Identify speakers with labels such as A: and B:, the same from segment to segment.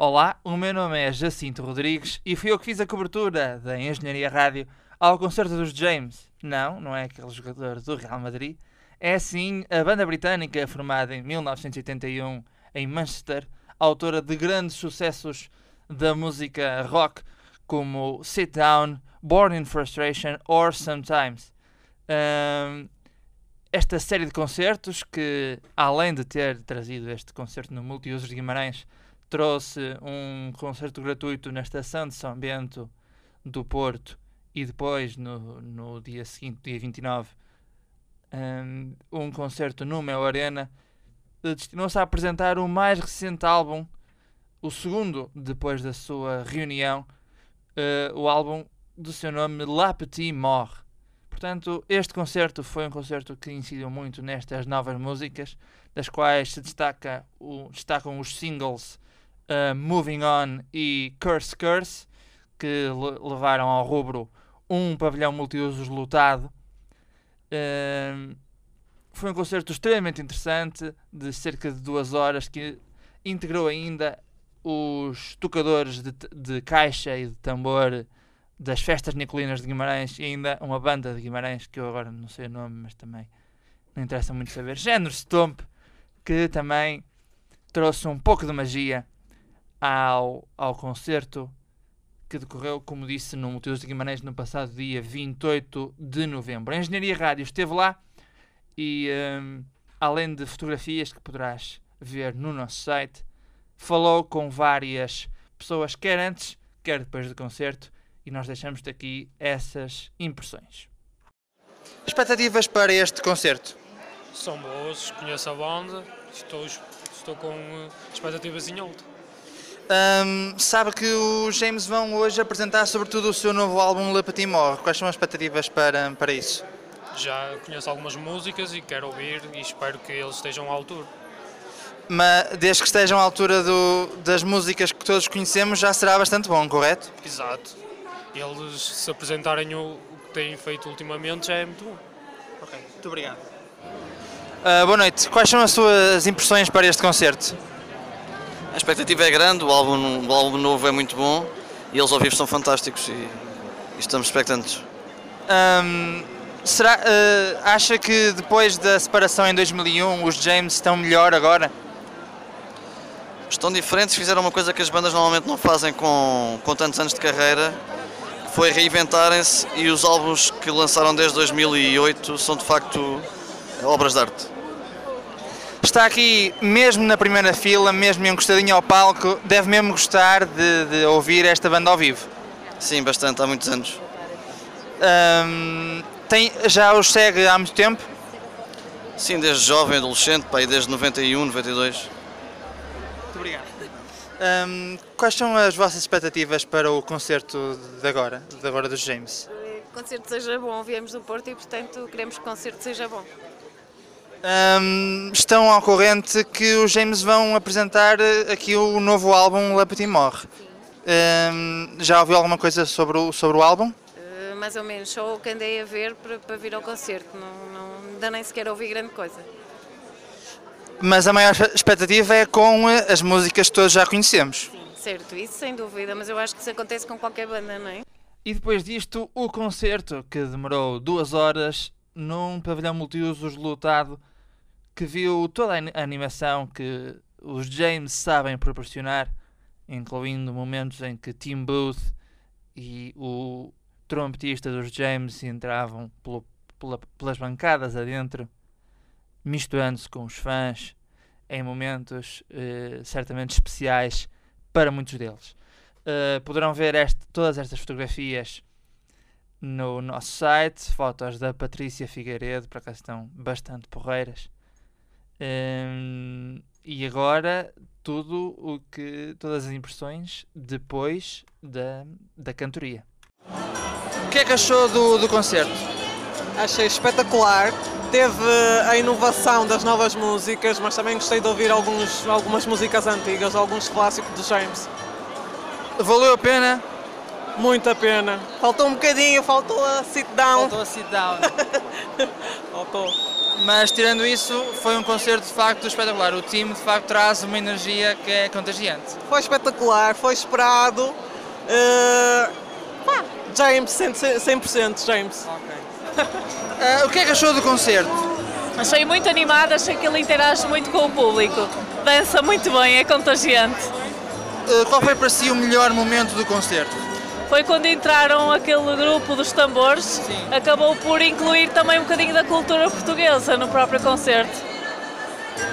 A: Olá, o meu nome é Jacinto Rodrigues e fui eu que fiz a cobertura da Engenharia Rádio ao concerto dos James. Não, não é aquele jogador do Real Madrid. É sim a banda britânica formada em 1981 em Manchester, autora de grandes sucessos da música rock como Sit Down, Born in Frustration or Sometimes. Um, esta série de concertos que, além de ter trazido este concerto no Multiusos de Guimarães, trouxe um concerto gratuito na estação de São Bento do Porto e depois, no, no dia seguinte, dia 29, um, um concerto no Mel Arena, destinou-se a apresentar o mais recente álbum, o segundo depois da sua reunião, uh, o álbum do seu nome La Petite Mort. Portanto, este concerto foi um concerto que incidiu muito nestas novas músicas, das quais se destaca o, destacam os singles uh, Moving On e Curse Curse, que levaram ao rubro um pavilhão multiusos lotado. Uh, foi um concerto extremamente interessante, de cerca de duas horas, que integrou ainda os tocadores de, de caixa e de tambor das festas nicolinas de Guimarães e ainda uma banda de Guimarães que eu agora não sei o nome, mas também não interessa muito saber. Género Stomp, que também trouxe um pouco de magia ao, ao concerto que decorreu, como disse, no Motivos de Guimarães no passado dia 28 de novembro. A Engenharia Rádio esteve lá e, um, além de fotografias que poderás ver no nosso site, falou com várias pessoas, quer antes, quer depois do concerto, e nós deixamos-te aqui essas impressões. Expectativas para este concerto?
B: São boas, conheço a banda, estou, estou com expectativas em alta.
A: Um, sabe que os James vão hoje apresentar sobretudo o seu novo álbum Le Petit Mort. Quais são as expectativas para, para isso?
B: Já conheço algumas músicas e quero ouvir e espero que eles estejam à altura.
A: Mas desde que estejam à altura do, das músicas que todos conhecemos já será bastante bom, correto?
B: Exato eles se apresentarem o, o que têm feito ultimamente já é muito bom.
A: Ok, muito obrigado. Uh, boa noite, quais são as suas impressões para este concerto?
C: A expectativa é grande, o álbum, o álbum novo é muito bom e eles ao vivo são fantásticos e, e estamos expectantes.
A: Um, será, uh, acha que depois da separação em 2001 os James estão melhor agora?
C: Estão diferentes, fizeram uma coisa que as bandas normalmente não fazem com, com tantos anos de carreira foi reinventarem-se e os álbuns que lançaram desde 2008 são de facto obras de arte.
A: Está aqui mesmo na primeira fila, mesmo encostadinho ao palco, deve mesmo gostar de, de ouvir esta banda ao vivo?
C: Sim, bastante, há muitos anos.
A: Um, tem, já os segue há muito tempo?
C: Sim, desde jovem, adolescente, pai, desde 91, 92. Muito
A: obrigado. Um, quais são as vossas expectativas para o concerto de agora, de agora dos James?
D: Que o concerto seja bom, viemos do Porto e portanto queremos que o concerto seja bom.
A: Um, estão ao corrente que os James vão apresentar eh, aqui o novo álbum La Petite Mort. Um, já ouviu alguma coisa sobre o, sobre o álbum?
D: Uh, mais ou menos, só o que andei a ver para, para vir ao concerto, não, não, ainda nem sequer ouvi grande coisa.
A: Mas a maior expectativa é com eh, as músicas que todos já conhecemos.
D: Sim, certo, isso sem dúvida, mas eu acho que isso acontece com qualquer banda, não é?
A: E depois disto, o concerto, que demorou duas horas num pavilhão multiusos lotado, que viu toda a animação que os James sabem proporcionar, incluindo momentos em que Tim Booth e o trompetista dos James entravam pelo, pela, pelas bancadas adentro misturando-se com os fãs em momentos uh, certamente especiais para muitos deles. Uh, poderão ver este, todas estas fotografias no nosso site, fotos da Patrícia Figueiredo, para cá estão bastante porreiras. Um, e agora tudo o que todas as impressões depois da, da cantoria. O que é que achou do, do concerto?
E: Achei espetacular teve a inovação das novas músicas, mas também gostei de ouvir alguns, algumas músicas antigas, alguns clássicos do James.
A: Valeu a pena?
E: Muito a pena. Faltou um bocadinho, faltou a sit down.
A: Faltou a sit down.
E: faltou.
A: Mas tirando isso, foi um concerto de facto espetacular. O time de facto traz uma energia que é contagiante.
E: Foi espetacular, foi esperado. Eh, pá, James, 100%, 100% James.
A: Ah, o que é que achou do concerto?
F: Achei muito animada, achei que ele interage muito com o público. Dança muito bem, é contagiante.
A: Ah, qual foi para si o melhor momento do concerto?
F: Foi quando entraram aquele grupo dos tambores,
A: Sim.
F: acabou por incluir também um bocadinho da cultura portuguesa no próprio concerto.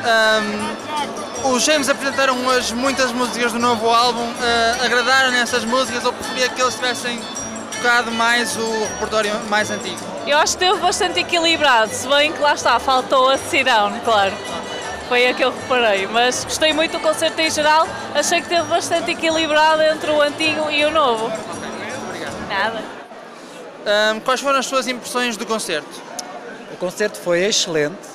A: Ahm, os James apresentaram hoje muitas músicas do novo álbum. Ah, agradaram essas músicas ou preferia que eles tivessem tocado mais o repertório mais antigo?
F: Eu acho que esteve bastante equilibrado, se bem que lá está, faltou a Sit Down, claro. Foi a que eu reparei, mas gostei muito do concerto em geral, achei que esteve bastante equilibrado entre o antigo e o novo. Nada.
A: Ahm, quais foram as suas impressões do concerto?
G: O concerto foi excelente,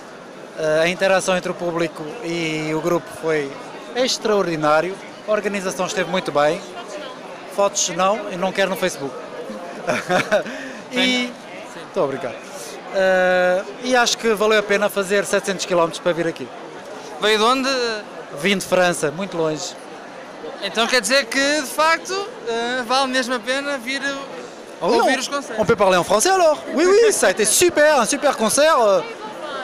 G: a interação entre o público e o grupo foi extraordinário, a organização esteve muito bem, fotos não, eu não quero no Facebook. e. Muito obrigado. Eh, e acho que valeu a pena fazer 700 km para vir aqui.
A: Veio de onde?
G: Vim de França, muito longe.
A: Então quer dizer que de facto ah, vale mesmo a pena vir
G: Ah oui,
A: ouvir
G: on,
A: os concertos.
G: on peut parler en français alors Oui, oui, ça a été super, un super concert. euh,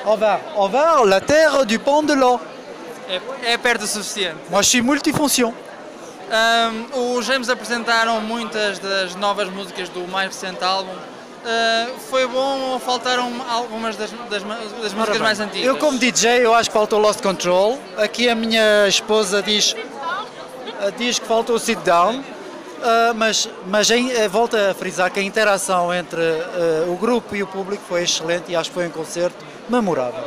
G: envers, envers la terre du pont de l'An.
A: É, é perto o suficiente.
G: Moi, je suis multifonction.
A: Ahm, os James apresentaram muitas das novas músicas do mais recente álbum. Ah, foi bom ou faltaram algumas das, das, das músicas mais antigas?
G: Eu como DJ, eu acho que faltou Lost Control. Aqui a minha esposa diz, diz que faltou Sit Down. Ah, mas mas em, eh, volto a frisar que a interação entre o grupo e o público foi excelente e acho que foi um concerto memorável.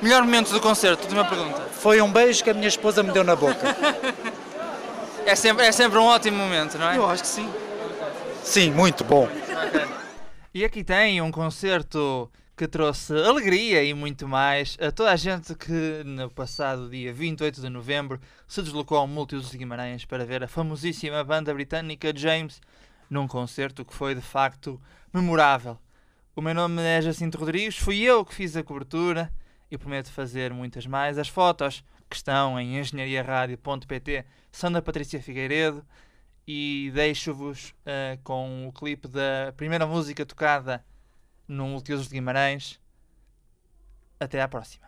A: Melhor momento do concerto, última pergunta.
G: Foi um beijo que a minha esposa me deu na boca.
A: É sempre, é sempre um ótimo momento, não é?
G: acho que sim. Sim, muito bom.
A: E aqui tem um concerto que trouxe alegria e muito mais a toda a gente que no passado dia 28 de novembro se deslocou ao Múltiplos de Guimarães para ver a famosíssima banda britânica James num concerto que foi de facto memorável. O meu nome é Jacinto Rodrigues, fui eu que fiz a cobertura e prometo fazer muitas mais. As fotos que estão em engenhariaradio.pt são da Patrícia Figueiredo e deixo-vos eh, com o clipe da primeira música tocada no Multiusos de Guimarães. Até à próxima.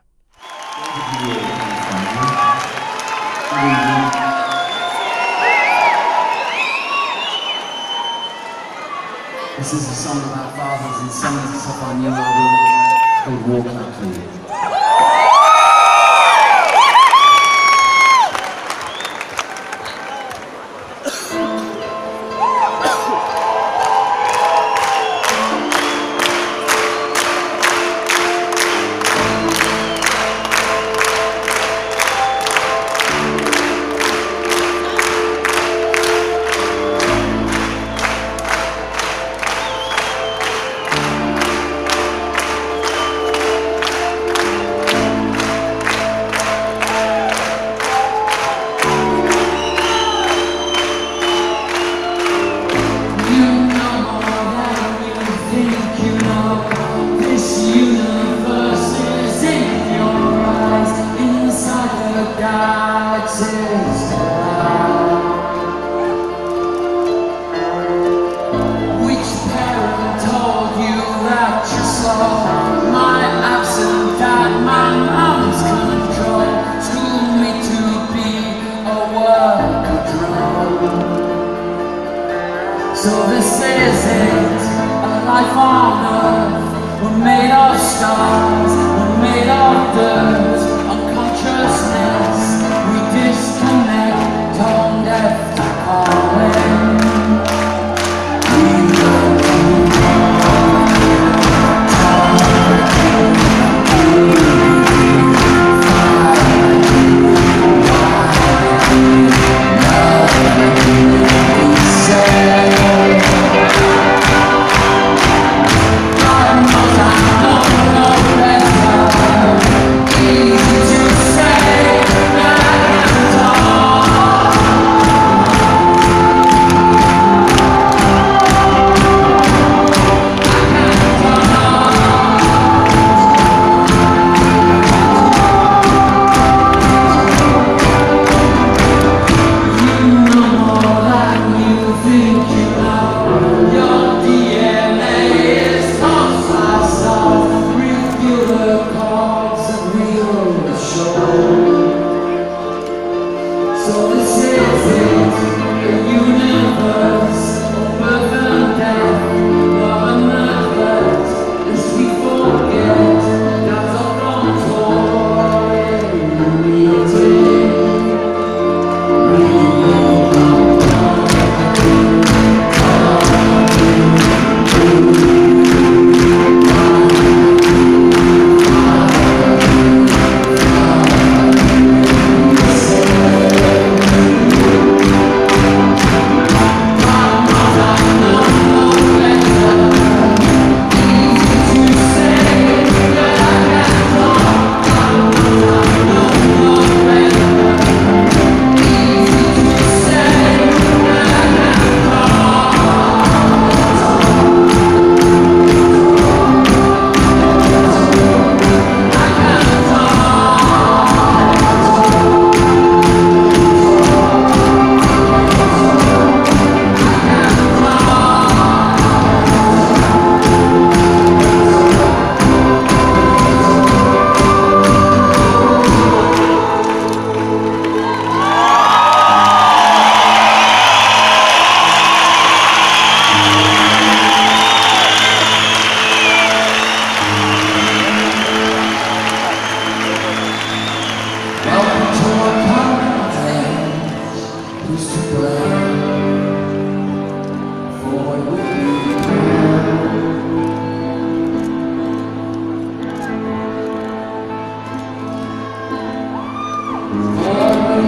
H: This is song fathers and sons. Walk Me. Of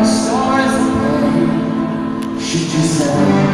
H: stars play, should you say?